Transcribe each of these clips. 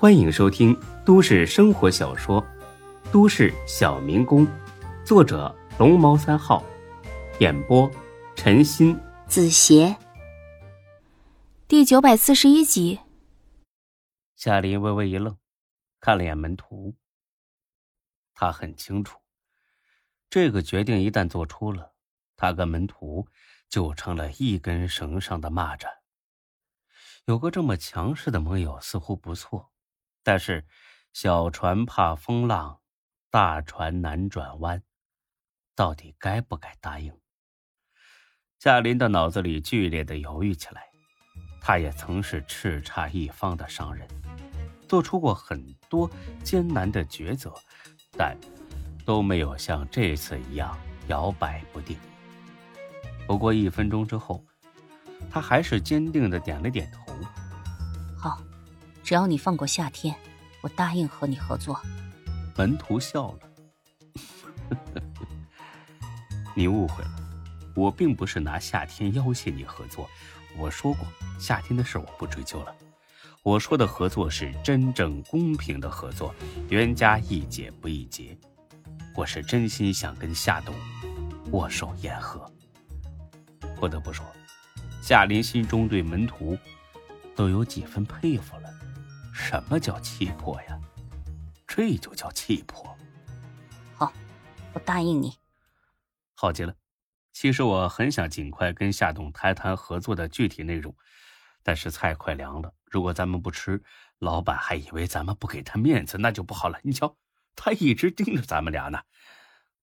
欢迎收听都市生活小说《都市小民工》，作者龙猫三号，演播陈鑫、子邪，第九百四十一集。夏林微微一愣，看了眼门徒。他很清楚，这个决定一旦做出了，他跟门徒就成了一根绳上的蚂蚱。有个这么强势的盟友似乎不错。但是，小船怕风浪，大船难转弯，到底该不该答应？夏林的脑子里剧烈的犹豫起来。他也曾是叱咤一方的商人，做出过很多艰难的抉择，但都没有像这次一样摇摆不定。不过一分钟之后，他还是坚定的点了点头。好。只要你放过夏天，我答应和你合作。门徒笑了，你误会了，我并不是拿夏天要挟你合作。我说过，夏天的事我不追究了。我说的合作是真正公平的合作，冤家宜解不宜结。我是真心想跟夏董握手言和。不得不说，夏林心中对门徒都有几分佩服了。什么叫气魄呀？这就叫气魄。好，我答应你。好极了。其实我很想尽快跟夏董谈谈合作的具体内容，但是菜快凉了，如果咱们不吃，老板还以为咱们不给他面子，那就不好了。你瞧，他一直盯着咱们俩呢。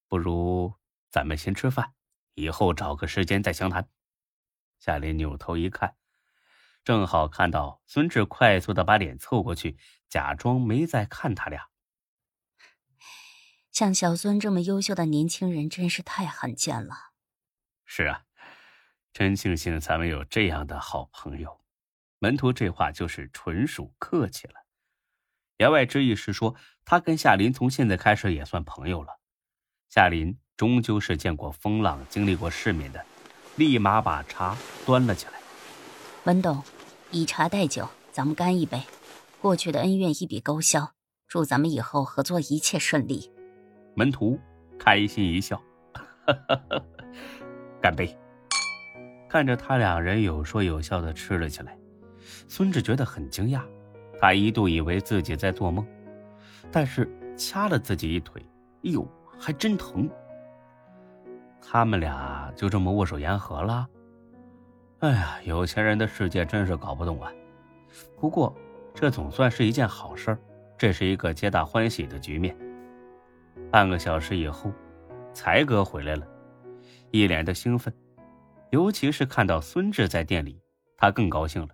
不如咱们先吃饭，以后找个时间再详谈。夏林扭头一看。正好看到孙志快速的把脸凑过去，假装没在看他俩。像小孙这么优秀的年轻人，真是太罕见了。是啊，真庆幸咱们有这样的好朋友。门徒这话就是纯属客气了，言外之意是说他跟夏林从现在开始也算朋友了。夏林终究是见过风浪、经历过世面的，立马把茶端了起来。文董。以茶代酒，咱们干一杯，过去的恩怨一笔勾销，祝咱们以后合作一切顺利。门徒开心一笑，干杯！看着他两人有说有笑的吃了起来，孙志觉得很惊讶，他一度以为自己在做梦，但是掐了自己一腿，哎呦，还真疼。他们俩就这么握手言和了。哎呀，有钱人的世界真是搞不懂啊！不过，这总算是一件好事，这是一个皆大欢喜的局面。半个小时以后，才哥回来了，一脸的兴奋，尤其是看到孙志在店里，他更高兴了。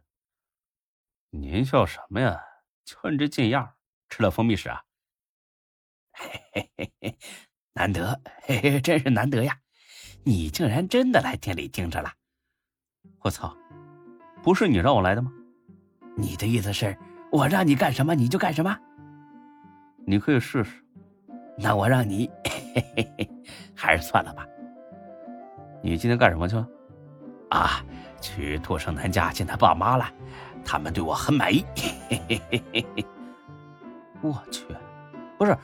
您笑什么呀？就你这劲样，吃了蜂蜜屎啊？嘿嘿嘿嘿，难得，嘿嘿，真是难得呀！你竟然真的来店里盯着了。我操，不是你让我来的吗？你的意思是我让你干什么你就干什么？你可以试试。那我让你，嘿嘿嘿，还是算了吧。你今天干什么去了？啊，去杜胜男家见他爸妈了，他们对我很满意。嘿嘿嘿嘿嘿。我去，不是，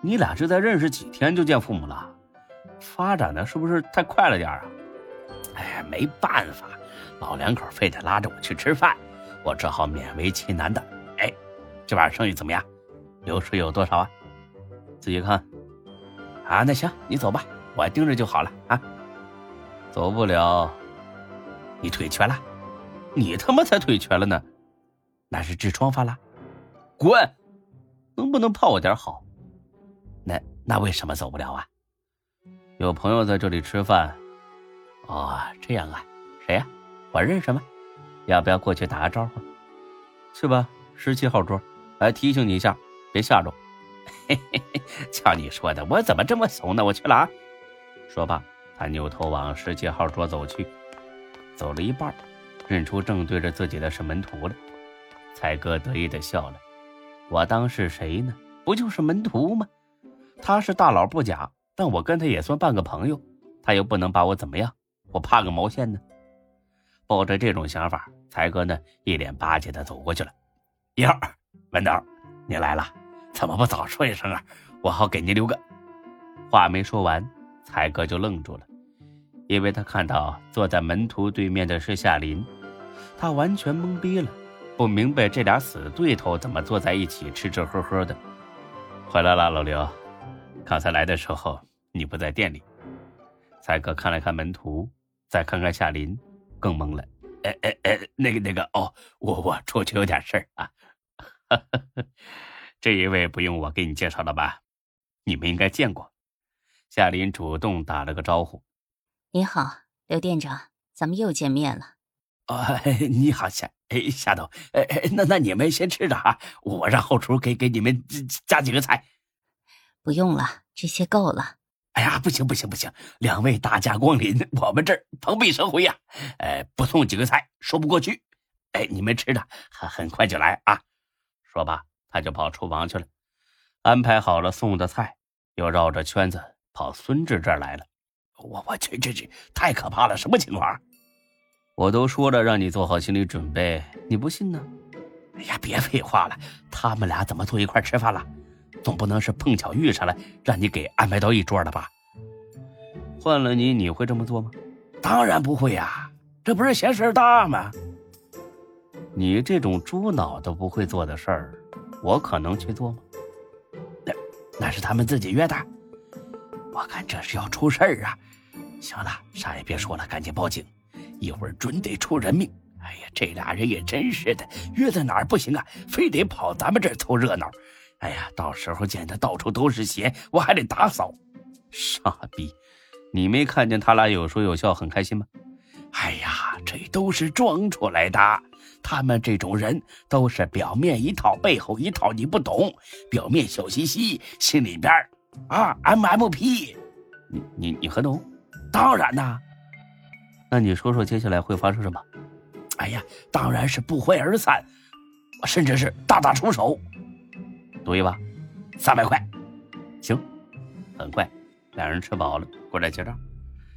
你俩这才认识几天就见父母了，发展的是不是太快了点啊？哎，没办法。老两口非得拉着我去吃饭，我只好勉为其难的。哎，这晚生意怎么样？流水有多少啊？自己看。啊，那行，你走吧，我盯着就好了啊。走不了，你腿瘸了？你他妈才腿瘸了呢！那是痔疮发了。滚！能不能泡我点好？那那为什么走不了啊？有朋友在这里吃饭。哦，这样啊？谁呀？我认识吗？要不要过去打个招呼？去吧，十七号桌。来提醒你一下，别吓着。嘿嘿嘿，瞧你说的，我怎么这么怂呢？我去了啊！说罢，他扭头往十七号桌走去。走了一半，认出正对着自己的是门徒了。才哥得意的笑了。我当是谁呢？不就是门徒吗？他是大佬不假，但我跟他也算半个朋友，他又不能把我怎么样，我怕个毛线呢？抱着这种想法，才哥呢一脸巴结的走过去了。哟，文导，你来了，怎么不早说一声啊？我好给您留个。话没说完，才哥就愣住了，因为他看到坐在门徒对面的是夏林，他完全懵逼了，不明白这俩死对头怎么坐在一起吃吃喝喝的。回来了，老刘，刚才来的时候你不在店里。才哥看了看门徒，再看看夏林，更懵了。哎哎哎，那个那个哦，我我出去有点事儿啊。这一位不用我给你介绍了吧？你们应该见过。夏林主动打了个招呼：“你好，刘店长，咱们又见面了。”“哦，你好，夏哎夏总，哎哎，那那你们先吃着啊，我让后厨给给你们加几个菜。”“不用了，这些够了。”“哎呀，不行不行不行，两位大驾光临，我们这儿蓬荜生辉呀。哎，不送几个菜说不过去。哎，你们吃的很很快就来啊。”说罢，他就跑厨房去了，安排好了送的菜，又绕着圈子。跑孙志这儿来了，我我去，这这太可怕了！什么情况？我都说了让你做好心理准备，你不信呢？哎呀，别废话了，他们俩怎么坐一块吃饭了？总不能是碰巧遇上了，让你给安排到一桌了吧？换了你，你会这么做吗？当然不会呀，这不是嫌事儿大吗？你这种猪脑都不会做的事儿，我可能去做吗？那那是他们自己约的。我看这是要出事儿啊！行了，啥也别说了，赶紧报警，一会儿准得出人命。哎呀，这俩人也真是的，约在哪儿不行啊，非得跑咱们这儿凑热闹。哎呀，到时候见得到处都是血，我还得打扫。傻逼，你没看见他俩有说有笑，很开心吗？哎呀，这都是装出来的。他们这种人都是表面一套，背后一套，你不懂。表面笑嘻嘻，心里边……啊，M M P，你你你很懂，当然呐。那你说说接下来会发生什么？哎呀，当然是不欢而散，甚至是大打出手。赌一把，三百块。行，很快，两人吃饱了，过来结账。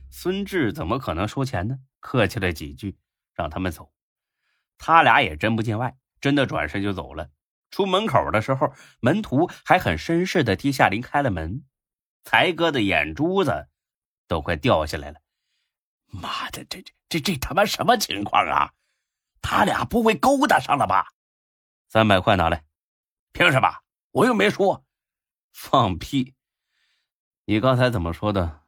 孙志怎么可能收钱呢？客气了几句，让他们走。他俩也真不见外，真的转身就走了。出门口的时候，门徒还很绅士的替夏林开了门，才哥的眼珠子都快掉下来了。妈的，这这这这他妈什么情况啊？他俩不会勾搭上了吧？三百块拿来，凭什么？我又没说。放屁！你刚才怎么说的？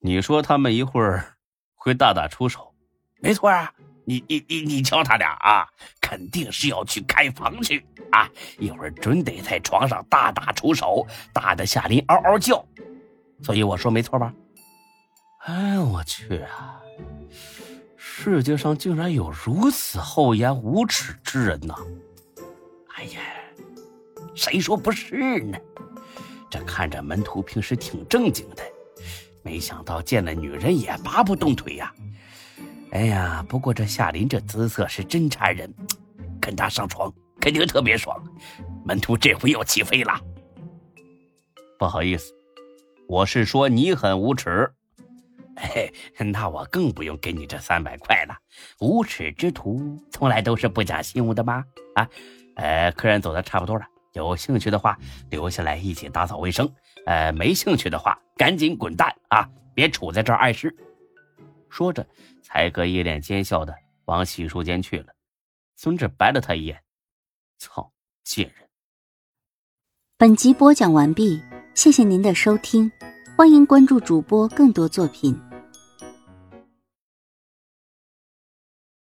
你说他们一会儿会大打出手？没错啊。你你你你瞧他俩啊，肯定是要去开房去啊！一会儿准得在床上大打出手，打得夏林嗷嗷叫。所以我说没错吧？哎我去啊！世界上竟然有如此厚颜无耻之人呐！哎呀，谁说不是呢？这看着门徒平时挺正经的，没想到见了女人也拔不动腿呀！哎呀，不过这夏林这姿色是真馋人，跟他上床肯定特别爽。门徒这回要起飞了。不好意思，我是说你很无耻。嘿，那我更不用给你这三百块了。无耻之徒从来都是不讲信用的吗？啊，呃，客人走的差不多了，有兴趣的话留下来一起打扫卫生。呃，没兴趣的话赶紧滚蛋啊！别杵在这碍事。说着。才哥一脸奸笑的往洗漱间去了，孙志白了他一眼：“操，贱人！”本集播讲完毕，谢谢您的收听，欢迎关注主播更多作品。